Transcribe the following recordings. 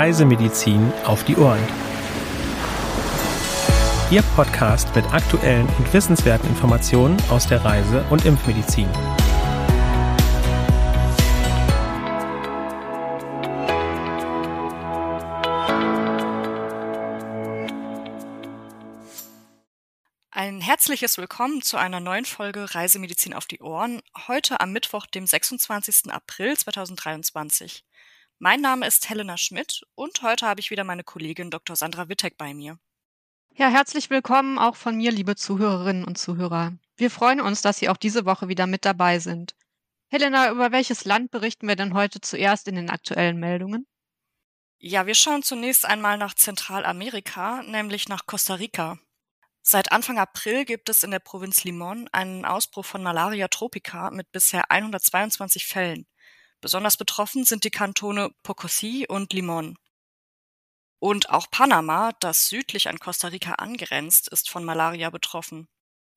Reisemedizin auf die Ohren. Ihr Podcast mit aktuellen und wissenswerten Informationen aus der Reise- und Impfmedizin. Ein herzliches Willkommen zu einer neuen Folge Reisemedizin auf die Ohren, heute am Mittwoch, dem 26. April 2023. Mein Name ist Helena Schmidt und heute habe ich wieder meine Kollegin Dr. Sandra Wittek bei mir. Ja, herzlich willkommen auch von mir, liebe Zuhörerinnen und Zuhörer. Wir freuen uns, dass Sie auch diese Woche wieder mit dabei sind. Helena, über welches Land berichten wir denn heute zuerst in den aktuellen Meldungen? Ja, wir schauen zunächst einmal nach Zentralamerika, nämlich nach Costa Rica. Seit Anfang April gibt es in der Provinz Limon einen Ausbruch von Malaria tropica mit bisher 122 Fällen. Besonders betroffen sind die Kantone Pocosí und Limón. Und auch Panama, das südlich an Costa Rica angrenzt, ist von Malaria betroffen.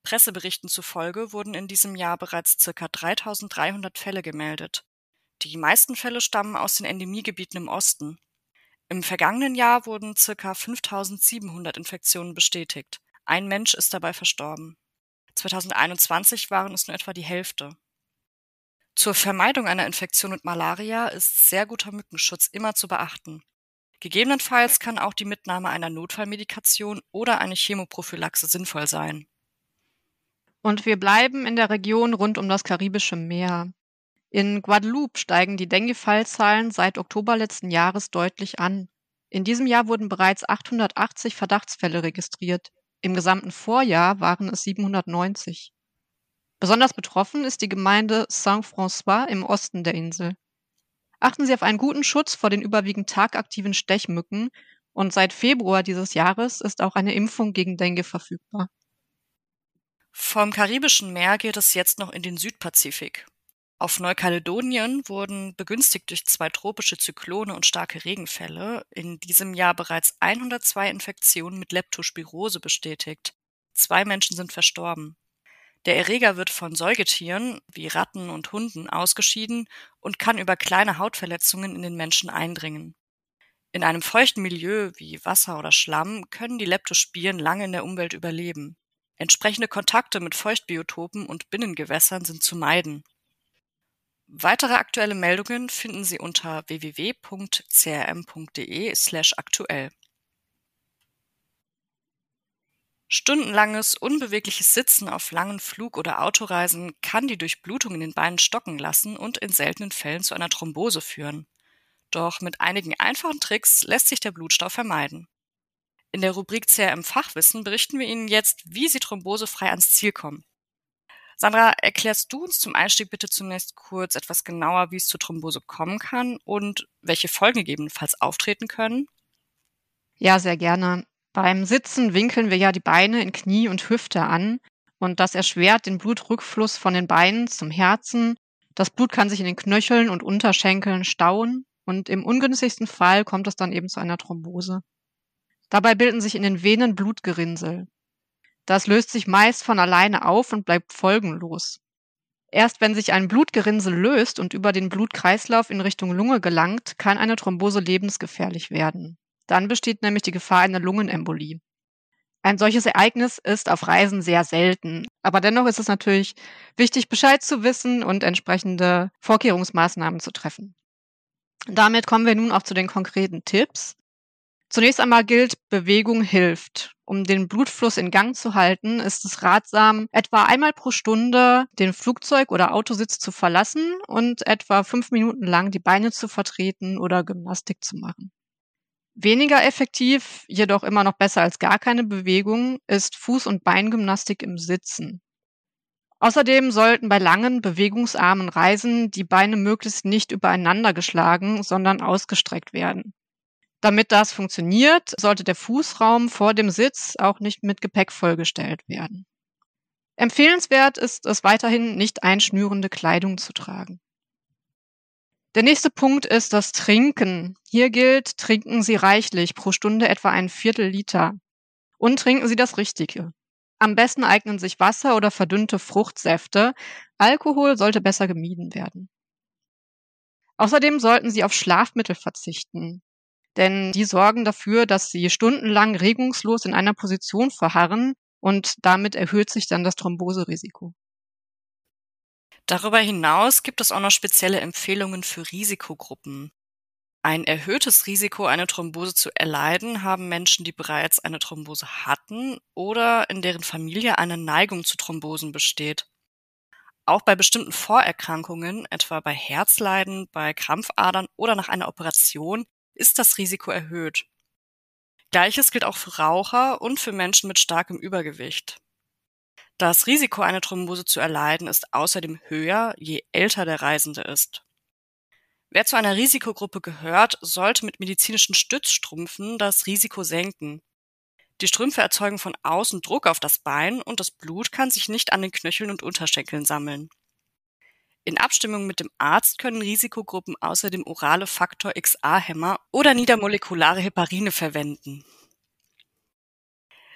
Presseberichten zufolge wurden in diesem Jahr bereits ca. 3300 Fälle gemeldet. Die meisten Fälle stammen aus den Endemiegebieten im Osten. Im vergangenen Jahr wurden ca. 5700 Infektionen bestätigt. Ein Mensch ist dabei verstorben. 2021 waren es nur etwa die Hälfte. Zur Vermeidung einer Infektion mit Malaria ist sehr guter Mückenschutz immer zu beachten. Gegebenenfalls kann auch die Mitnahme einer Notfallmedikation oder eine Chemoprophylaxe sinnvoll sein. Und wir bleiben in der Region rund um das Karibische Meer. In Guadeloupe steigen die Dengue-Fallzahlen seit Oktober letzten Jahres deutlich an. In diesem Jahr wurden bereits 880 Verdachtsfälle registriert. Im gesamten Vorjahr waren es 790. Besonders betroffen ist die Gemeinde Saint-François im Osten der Insel. Achten Sie auf einen guten Schutz vor den überwiegend tagaktiven Stechmücken und seit Februar dieses Jahres ist auch eine Impfung gegen Dengue verfügbar. Vom Karibischen Meer geht es jetzt noch in den Südpazifik. Auf Neukaledonien wurden begünstigt durch zwei tropische Zyklone und starke Regenfälle in diesem Jahr bereits 102 Infektionen mit Leptospirose bestätigt. Zwei Menschen sind verstorben. Der Erreger wird von Säugetieren wie Ratten und Hunden ausgeschieden und kann über kleine Hautverletzungen in den Menschen eindringen. In einem feuchten Milieu wie Wasser oder Schlamm können die Leptospiren lange in der Umwelt überleben. Entsprechende Kontakte mit Feuchtbiotopen und Binnengewässern sind zu meiden. Weitere aktuelle Meldungen finden Sie unter www.crm.de/aktuell. Stundenlanges, unbewegliches Sitzen auf langen Flug- oder Autoreisen kann die Durchblutung in den Beinen stocken lassen und in seltenen Fällen zu einer Thrombose führen. Doch mit einigen einfachen Tricks lässt sich der Blutstau vermeiden. In der Rubrik CRM Fachwissen berichten wir Ihnen jetzt, wie Sie thrombosefrei ans Ziel kommen. Sandra, erklärst du uns zum Einstieg bitte zunächst kurz etwas genauer, wie es zur Thrombose kommen kann und welche Folgen gegebenenfalls auftreten können? Ja, sehr gerne. Beim Sitzen winkeln wir ja die Beine in Knie und Hüfte an und das erschwert den Blutrückfluss von den Beinen zum Herzen. Das Blut kann sich in den Knöcheln und Unterschenkeln stauen und im ungünstigsten Fall kommt es dann eben zu einer Thrombose. Dabei bilden sich in den Venen Blutgerinnsel. Das löst sich meist von alleine auf und bleibt folgenlos. Erst wenn sich ein Blutgerinnsel löst und über den Blutkreislauf in Richtung Lunge gelangt, kann eine Thrombose lebensgefährlich werden. Dann besteht nämlich die Gefahr einer Lungenembolie. Ein solches Ereignis ist auf Reisen sehr selten. Aber dennoch ist es natürlich wichtig, Bescheid zu wissen und entsprechende Vorkehrungsmaßnahmen zu treffen. Damit kommen wir nun auch zu den konkreten Tipps. Zunächst einmal gilt, Bewegung hilft. Um den Blutfluss in Gang zu halten, ist es ratsam, etwa einmal pro Stunde den Flugzeug- oder Autositz zu verlassen und etwa fünf Minuten lang die Beine zu vertreten oder Gymnastik zu machen. Weniger effektiv, jedoch immer noch besser als gar keine Bewegung, ist Fuß- und Beingymnastik im Sitzen. Außerdem sollten bei langen, bewegungsarmen Reisen die Beine möglichst nicht übereinander geschlagen, sondern ausgestreckt werden. Damit das funktioniert, sollte der Fußraum vor dem Sitz auch nicht mit Gepäck vollgestellt werden. Empfehlenswert ist es weiterhin, nicht einschnürende Kleidung zu tragen. Der nächste Punkt ist das Trinken. Hier gilt, trinken Sie reichlich, pro Stunde etwa ein Viertel Liter. Und trinken Sie das Richtige. Am besten eignen sich Wasser oder verdünnte Fruchtsäfte. Alkohol sollte besser gemieden werden. Außerdem sollten Sie auf Schlafmittel verzichten. denn die sorgen dafür, dass sie stundenlang regungslos in einer Position verharren und damit erhöht sich dann das Thromboserisiko. Darüber hinaus gibt es auch noch spezielle Empfehlungen für Risikogruppen. Ein erhöhtes Risiko, eine Thrombose zu erleiden, haben Menschen, die bereits eine Thrombose hatten oder in deren Familie eine Neigung zu Thrombosen besteht. Auch bei bestimmten Vorerkrankungen, etwa bei Herzleiden, bei Krampfadern oder nach einer Operation, ist das Risiko erhöht. Gleiches gilt auch für Raucher und für Menschen mit starkem Übergewicht. Das Risiko, eine Thrombose zu erleiden, ist außerdem höher, je älter der Reisende ist. Wer zu einer Risikogruppe gehört, sollte mit medizinischen Stützstrümpfen das Risiko senken. Die Strümpfe erzeugen von außen Druck auf das Bein und das Blut kann sich nicht an den Knöcheln und Unterschenkeln sammeln. In Abstimmung mit dem Arzt können Risikogruppen außerdem orale Faktor XA-Hämmer oder niedermolekulare Heparine verwenden.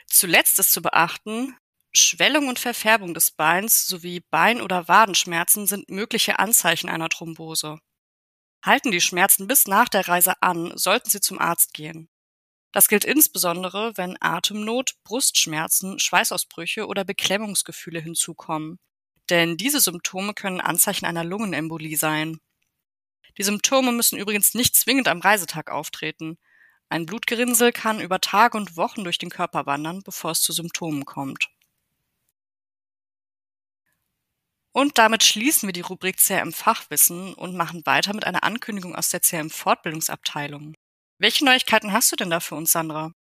Zuletzt ist zu beachten, Schwellung und Verfärbung des Beins sowie Bein- oder Wadenschmerzen sind mögliche Anzeichen einer Thrombose. Halten die Schmerzen bis nach der Reise an, sollten Sie zum Arzt gehen. Das gilt insbesondere, wenn Atemnot, Brustschmerzen, Schweißausbrüche oder Beklemmungsgefühle hinzukommen. Denn diese Symptome können Anzeichen einer Lungenembolie sein. Die Symptome müssen übrigens nicht zwingend am Reisetag auftreten. Ein Blutgerinnsel kann über Tage und Wochen durch den Körper wandern, bevor es zu Symptomen kommt. Und damit schließen wir die Rubrik CRM Fachwissen und machen weiter mit einer Ankündigung aus der CRM Fortbildungsabteilung. Welche Neuigkeiten hast du denn da für uns, Sandra?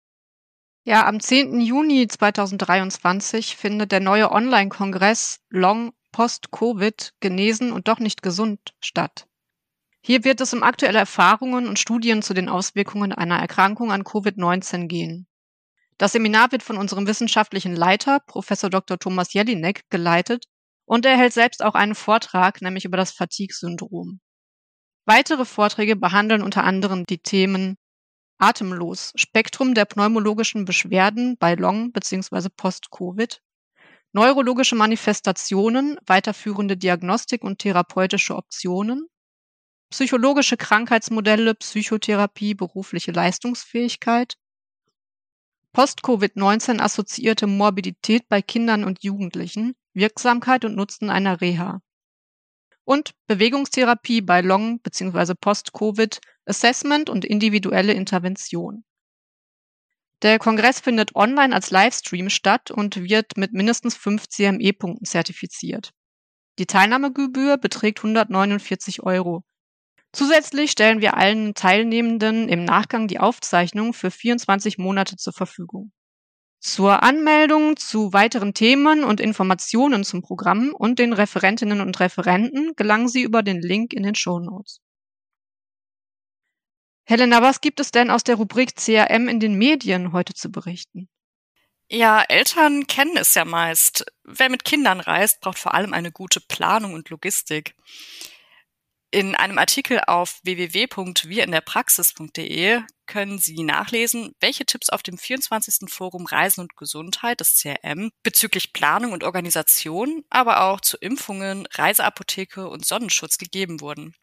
Ja, am 10. Juni 2023 findet der neue Online-Kongress Long Post-Covid genesen und doch nicht gesund statt. Hier wird es um aktuelle Erfahrungen und Studien zu den Auswirkungen einer Erkrankung an Covid-19 gehen. Das Seminar wird von unserem wissenschaftlichen Leiter, Professor Dr. Thomas Jelinek, geleitet und er hält selbst auch einen Vortrag, nämlich über das Fatigue-Syndrom. Weitere Vorträge behandeln unter anderem die Themen Atemlos, Spektrum der pneumologischen Beschwerden bei Long- bzw. Post-Covid, neurologische Manifestationen, weiterführende Diagnostik und therapeutische Optionen, psychologische Krankheitsmodelle, Psychotherapie, berufliche Leistungsfähigkeit, Post-Covid-19 assoziierte Morbidität bei Kindern und Jugendlichen, Wirksamkeit und Nutzen einer Reha. Und Bewegungstherapie bei Long- bzw. Post-Covid, Assessment und individuelle Intervention. Der Kongress findet online als Livestream statt und wird mit mindestens fünf CME-Punkten zertifiziert. Die Teilnahmegebühr beträgt 149 Euro. Zusätzlich stellen wir allen Teilnehmenden im Nachgang die Aufzeichnung für 24 Monate zur Verfügung. Zur Anmeldung zu weiteren Themen und Informationen zum Programm und den Referentinnen und Referenten gelangen Sie über den Link in den Show Notes. Helena, was gibt es denn aus der Rubrik CRM in den Medien heute zu berichten? Ja, Eltern kennen es ja meist. Wer mit Kindern reist, braucht vor allem eine gute Planung und Logistik. In einem Artikel auf www.wirinderpraxis.de können Sie nachlesen, welche Tipps auf dem 24. Forum Reisen und Gesundheit des CRM bezüglich Planung und Organisation, aber auch zu Impfungen, Reiseapotheke und Sonnenschutz gegeben wurden.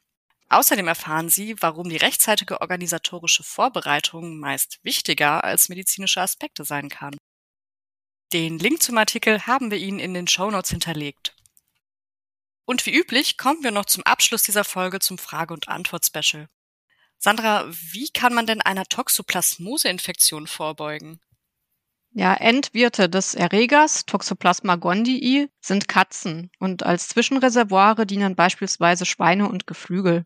Außerdem erfahren Sie, warum die rechtzeitige organisatorische Vorbereitung meist wichtiger als medizinische Aspekte sein kann. Den Link zum Artikel haben wir Ihnen in den Show Notes hinterlegt. Und wie üblich kommen wir noch zum Abschluss dieser Folge zum Frage- und Antwort-Special. Sandra, wie kann man denn einer Toxoplasmose-Infektion vorbeugen? Ja, Endwirte des Erregers Toxoplasma gondii sind Katzen und als Zwischenreservoire dienen beispielsweise Schweine und Geflügel.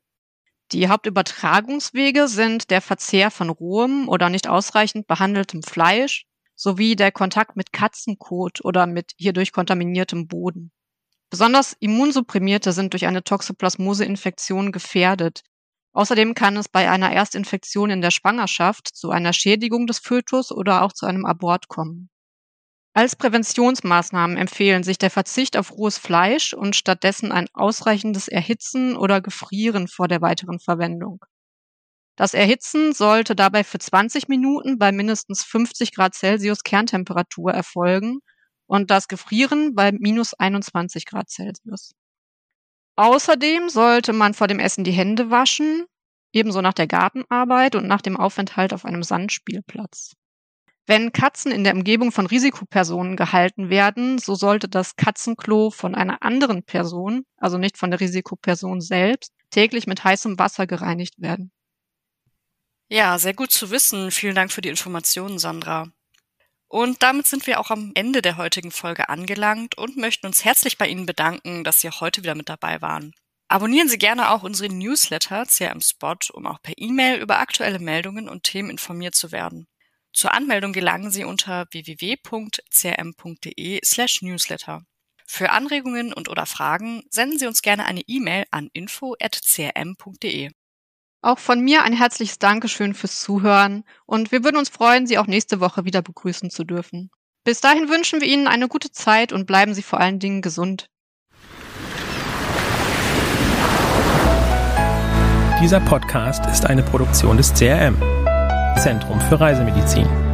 Die Hauptübertragungswege sind der Verzehr von rohem oder nicht ausreichend behandeltem Fleisch sowie der Kontakt mit Katzenkot oder mit hierdurch kontaminiertem Boden. Besonders Immunsupprimierte sind durch eine Toxoplasmose-Infektion gefährdet. Außerdem kann es bei einer Erstinfektion in der Schwangerschaft zu einer Schädigung des Fötus oder auch zu einem Abort kommen. Als Präventionsmaßnahmen empfehlen sich der Verzicht auf rohes Fleisch und stattdessen ein ausreichendes Erhitzen oder Gefrieren vor der weiteren Verwendung. Das Erhitzen sollte dabei für 20 Minuten bei mindestens 50 Grad Celsius Kerntemperatur erfolgen und das Gefrieren bei minus 21 Grad Celsius. Außerdem sollte man vor dem Essen die Hände waschen, ebenso nach der Gartenarbeit und nach dem Aufenthalt auf einem Sandspielplatz. Wenn Katzen in der Umgebung von Risikopersonen gehalten werden, so sollte das Katzenklo von einer anderen Person, also nicht von der Risikoperson selbst, täglich mit heißem Wasser gereinigt werden. Ja, sehr gut zu wissen. Vielen Dank für die Informationen, Sandra. Und damit sind wir auch am Ende der heutigen Folge angelangt und möchten uns herzlich bei Ihnen bedanken, dass Sie heute wieder mit dabei waren. Abonnieren Sie gerne auch unseren Newsletter CRM Spot, um auch per E-Mail über aktuelle Meldungen und Themen informiert zu werden. Zur Anmeldung gelangen Sie unter www.crm.de/newsletter. Für Anregungen und oder Fragen senden Sie uns gerne eine E-Mail an info@crm.de. Auch von mir ein herzliches Dankeschön fürs Zuhören und wir würden uns freuen, Sie auch nächste Woche wieder begrüßen zu dürfen. Bis dahin wünschen wir Ihnen eine gute Zeit und bleiben Sie vor allen Dingen gesund. Dieser Podcast ist eine Produktion des CRM Zentrum für Reisemedizin.